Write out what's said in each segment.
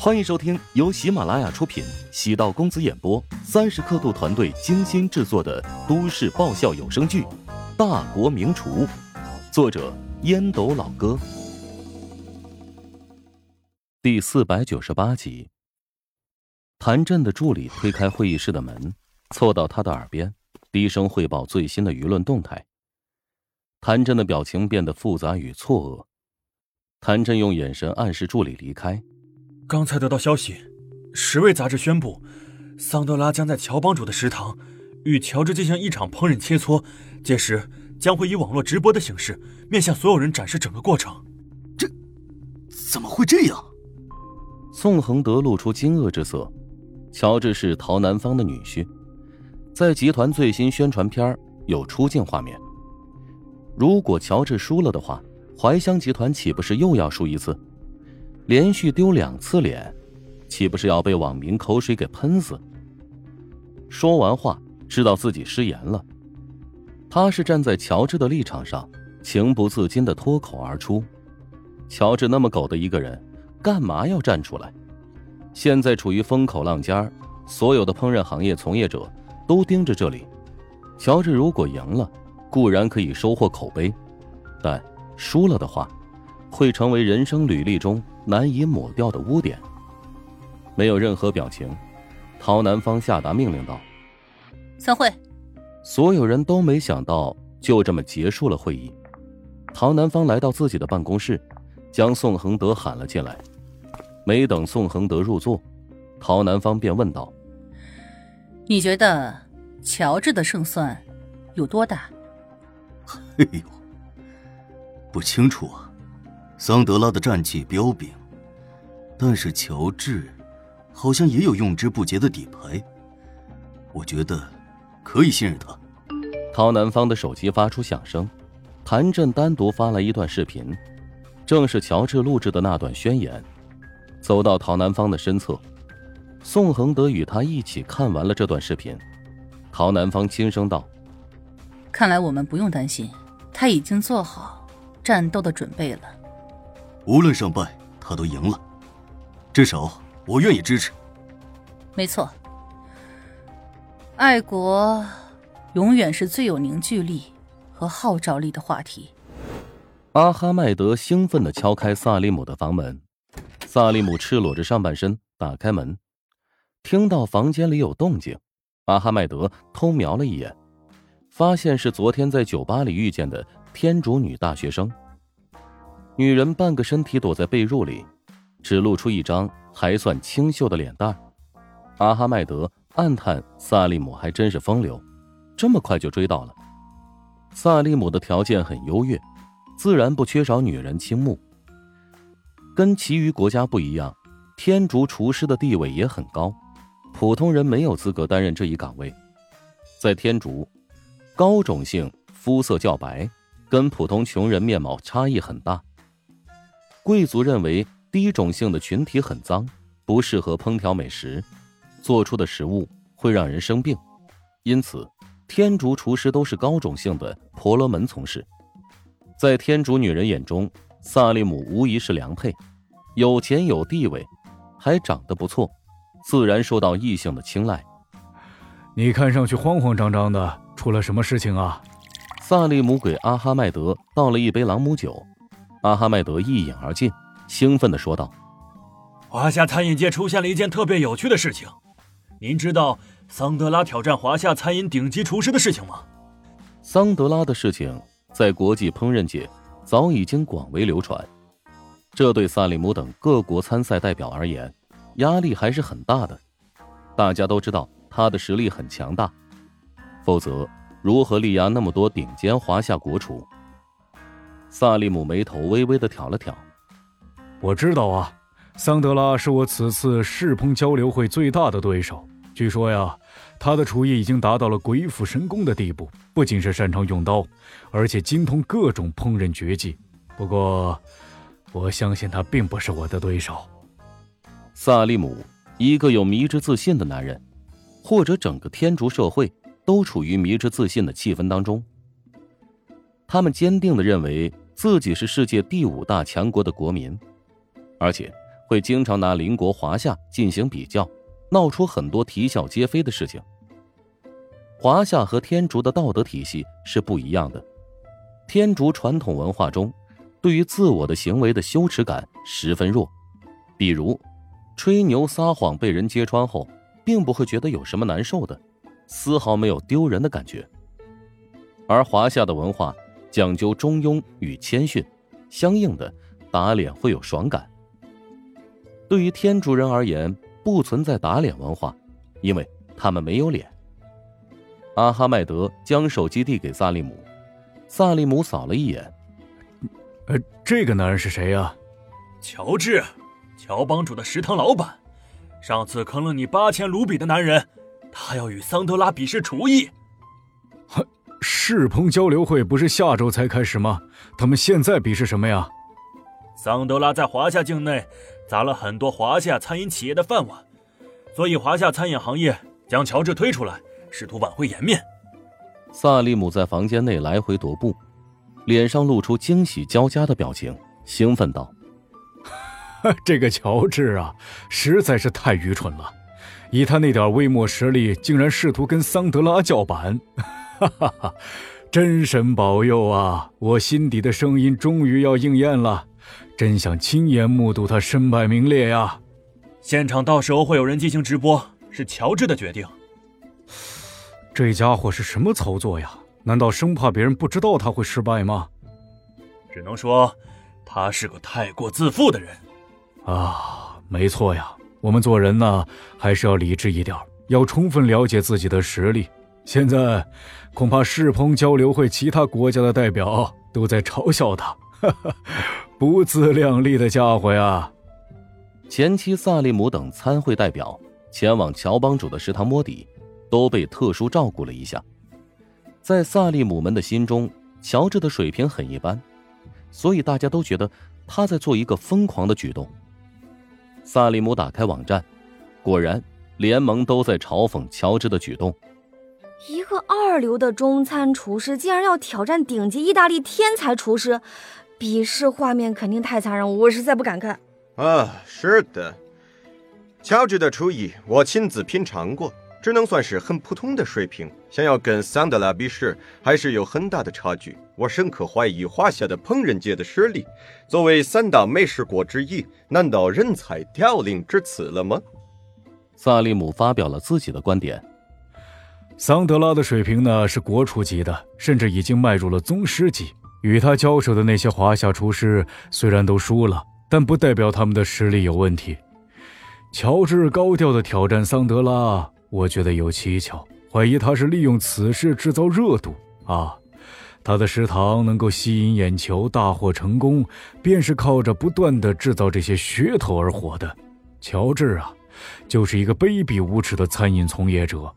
欢迎收听由喜马拉雅出品、喜道公子演播、三十刻度团队精心制作的都市爆笑有声剧《大国名厨》，作者烟斗老哥，第四百九十八集。谭震的助理推开会议室的门，凑到他的耳边，低声汇报最新的舆论动态。谭震的表情变得复杂与错愕。谭震用眼神暗示助理离开。刚才得到消息，十位杂志宣布，桑德拉将在乔帮主的食堂与乔治进行一场烹饪切磋，届时将会以网络直播的形式面向所有人展示整个过程。这怎么会这样？宋恒德露出惊愕之色。乔治是陶南方的女婿，在集团最新宣传片有出镜画面。如果乔治输了的话，怀香集团岂不是又要输一次？连续丢两次脸，岂不是要被网民口水给喷死？说完话，知道自己失言了。他是站在乔治的立场上，情不自禁的脱口而出：“乔治那么狗的一个人，干嘛要站出来？现在处于风口浪尖所有的烹饪行业从业者都盯着这里。乔治如果赢了，固然可以收获口碑，但输了的话，会成为人生履历中。”难以抹掉的污点。没有任何表情，陶南方下达命令道：“散会。”所有人都没想到，就这么结束了会议。陶南方来到自己的办公室，将宋恒德喊了进来。没等宋恒德入座，陶南方便问道：“你觉得乔治的胜算有多大？”“ 哎呦，不清楚啊。桑德拉的战绩彪炳。”但是乔治，好像也有用之不竭的底牌。我觉得可以信任他。陶南方的手机发出响声，谭震单独发来一段视频，正是乔治录制的那段宣言。走到陶南方的身侧，宋恒德与他一起看完了这段视频。陶南方轻声道：“看来我们不用担心，他已经做好战斗的准备了。无论胜败，他都赢了。”至少我愿意支持。没错，爱国永远是最有凝聚力和号召力的话题。阿哈迈德兴奋的敲开萨利姆的房门，萨利姆赤裸着上半身打开门，听到房间里有动静，阿哈迈德偷瞄了一眼，发现是昨天在酒吧里遇见的天竺女大学生。女人半个身体躲在被褥里。只露出一张还算清秀的脸蛋阿哈迈德暗叹：萨利姆还真是风流，这么快就追到了。萨利姆的条件很优越，自然不缺少女人倾慕。跟其余国家不一样，天竺厨师的地位也很高，普通人没有资格担任这一岗位。在天竺，高种姓肤色较白，跟普通穷人面貌差异很大。贵族认为。低种姓的群体很脏，不适合烹调美食，做出的食物会让人生病，因此天竺厨师都是高种姓的婆罗门从事。在天竺女人眼中，萨利姆无疑是良配，有钱有地位，还长得不错，自然受到异性的青睐。你看上去慌慌张张的，出了什么事情啊？萨利姆给阿哈迈德倒了一杯朗姆酒，阿哈迈德一饮而尽。兴奋的说道：“华夏餐饮界出现了一件特别有趣的事情，您知道桑德拉挑战华夏餐饮顶级厨师的事情吗？”桑德拉的事情在国际烹饪界早已经广为流传，这对萨利姆等各国参赛代表而言，压力还是很大的。大家都知道他的实力很强大，否则如何力压那么多顶尖华夏国厨？萨利姆眉头微微的挑了挑。我知道啊，桑德拉是我此次世烹交流会最大的对手。据说呀，他的厨艺已经达到了鬼斧神工的地步，不仅是擅长用刀，而且精通各种烹饪绝技。不过，我相信他并不是我的对手。萨利姆，一个有迷之自信的男人，或者整个天竺社会都处于迷之自信的气氛当中。他们坚定的认为自己是世界第五大强国的国民。而且，会经常拿邻国华夏进行比较，闹出很多啼笑皆非的事情。华夏和天竺的道德体系是不一样的，天竺传统文化中，对于自我的行为的羞耻感十分弱，比如，吹牛撒谎被人揭穿后，并不会觉得有什么难受的，丝毫没有丢人的感觉。而华夏的文化讲究中庸与谦逊，相应的打脸会有爽感。对于天竺人而言，不存在打脸文化，因为他们没有脸。阿哈迈德将手机递给萨利姆，萨利姆扫了一眼，呃，这个男人是谁呀？乔治，乔帮主的食堂老板，上次坑了你八千卢比的男人，他要与桑德拉比试厨艺。世鹏交流会不是下周才开始吗？他们现在比试什么呀？桑德拉在华夏境内砸了很多华夏餐饮企业的饭碗，所以华夏餐饮行业将乔治推出来，试图挽回颜面。萨利姆在房间内来回踱步，脸上露出惊喜交加的表情，兴奋道：“这个乔治啊，实在是太愚蠢了！以他那点微末实力，竟然试图跟桑德拉叫板。”哈哈哈！真神保佑啊！我心底的声音终于要应验了，真想亲眼目睹他身败名裂呀！现场到时候会有人进行直播，是乔治的决定。这家伙是什么操作呀？难道生怕别人不知道他会失败吗？只能说，他是个太过自负的人。啊，没错呀，我们做人呢，还是要理智一点，要充分了解自己的实力。现在，恐怕世鹏交流会其他国家的代表都在嘲笑他，哈哈，不自量力的家伙呀！前妻萨利姆等参会代表前往乔帮主的食堂摸底，都被特殊照顾了一下。在萨利姆们的心中，乔治的水平很一般，所以大家都觉得他在做一个疯狂的举动。萨利姆打开网站，果然，联盟都在嘲讽乔治的举动。一个二流的中餐厨师竟然要挑战顶级意大利天才厨师，比试画面肯定太残忍，我实在不敢看。啊，是的，乔治的厨艺我亲自品尝过，只能算是很普通的水平。想要跟桑德拉比试，还是有很大的差距。我深刻怀疑华夏的烹饪界的实力。作为三大美食国之一，难道人才凋零至此了吗？萨利姆发表了自己的观点。桑德拉的水平呢是国厨级的，甚至已经迈入了宗师级。与他交手的那些华夏厨师虽然都输了，但不代表他们的实力有问题。乔治高调的挑战桑德拉，我觉得有蹊跷，怀疑他是利用此事制造热度啊。他的食堂能够吸引眼球、大获成功，便是靠着不断的制造这些噱头而火的。乔治啊，就是一个卑鄙无耻的餐饮从业者。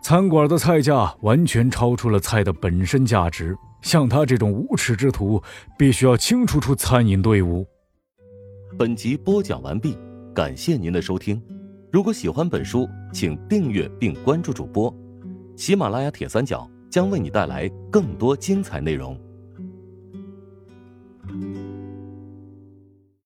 餐馆的菜价完全超出了菜的本身价值，像他这种无耻之徒，必须要清除出餐饮队伍。本集播讲完毕，感谢您的收听。如果喜欢本书，请订阅并关注主播。喜马拉雅铁三角将为你带来更多精彩内容。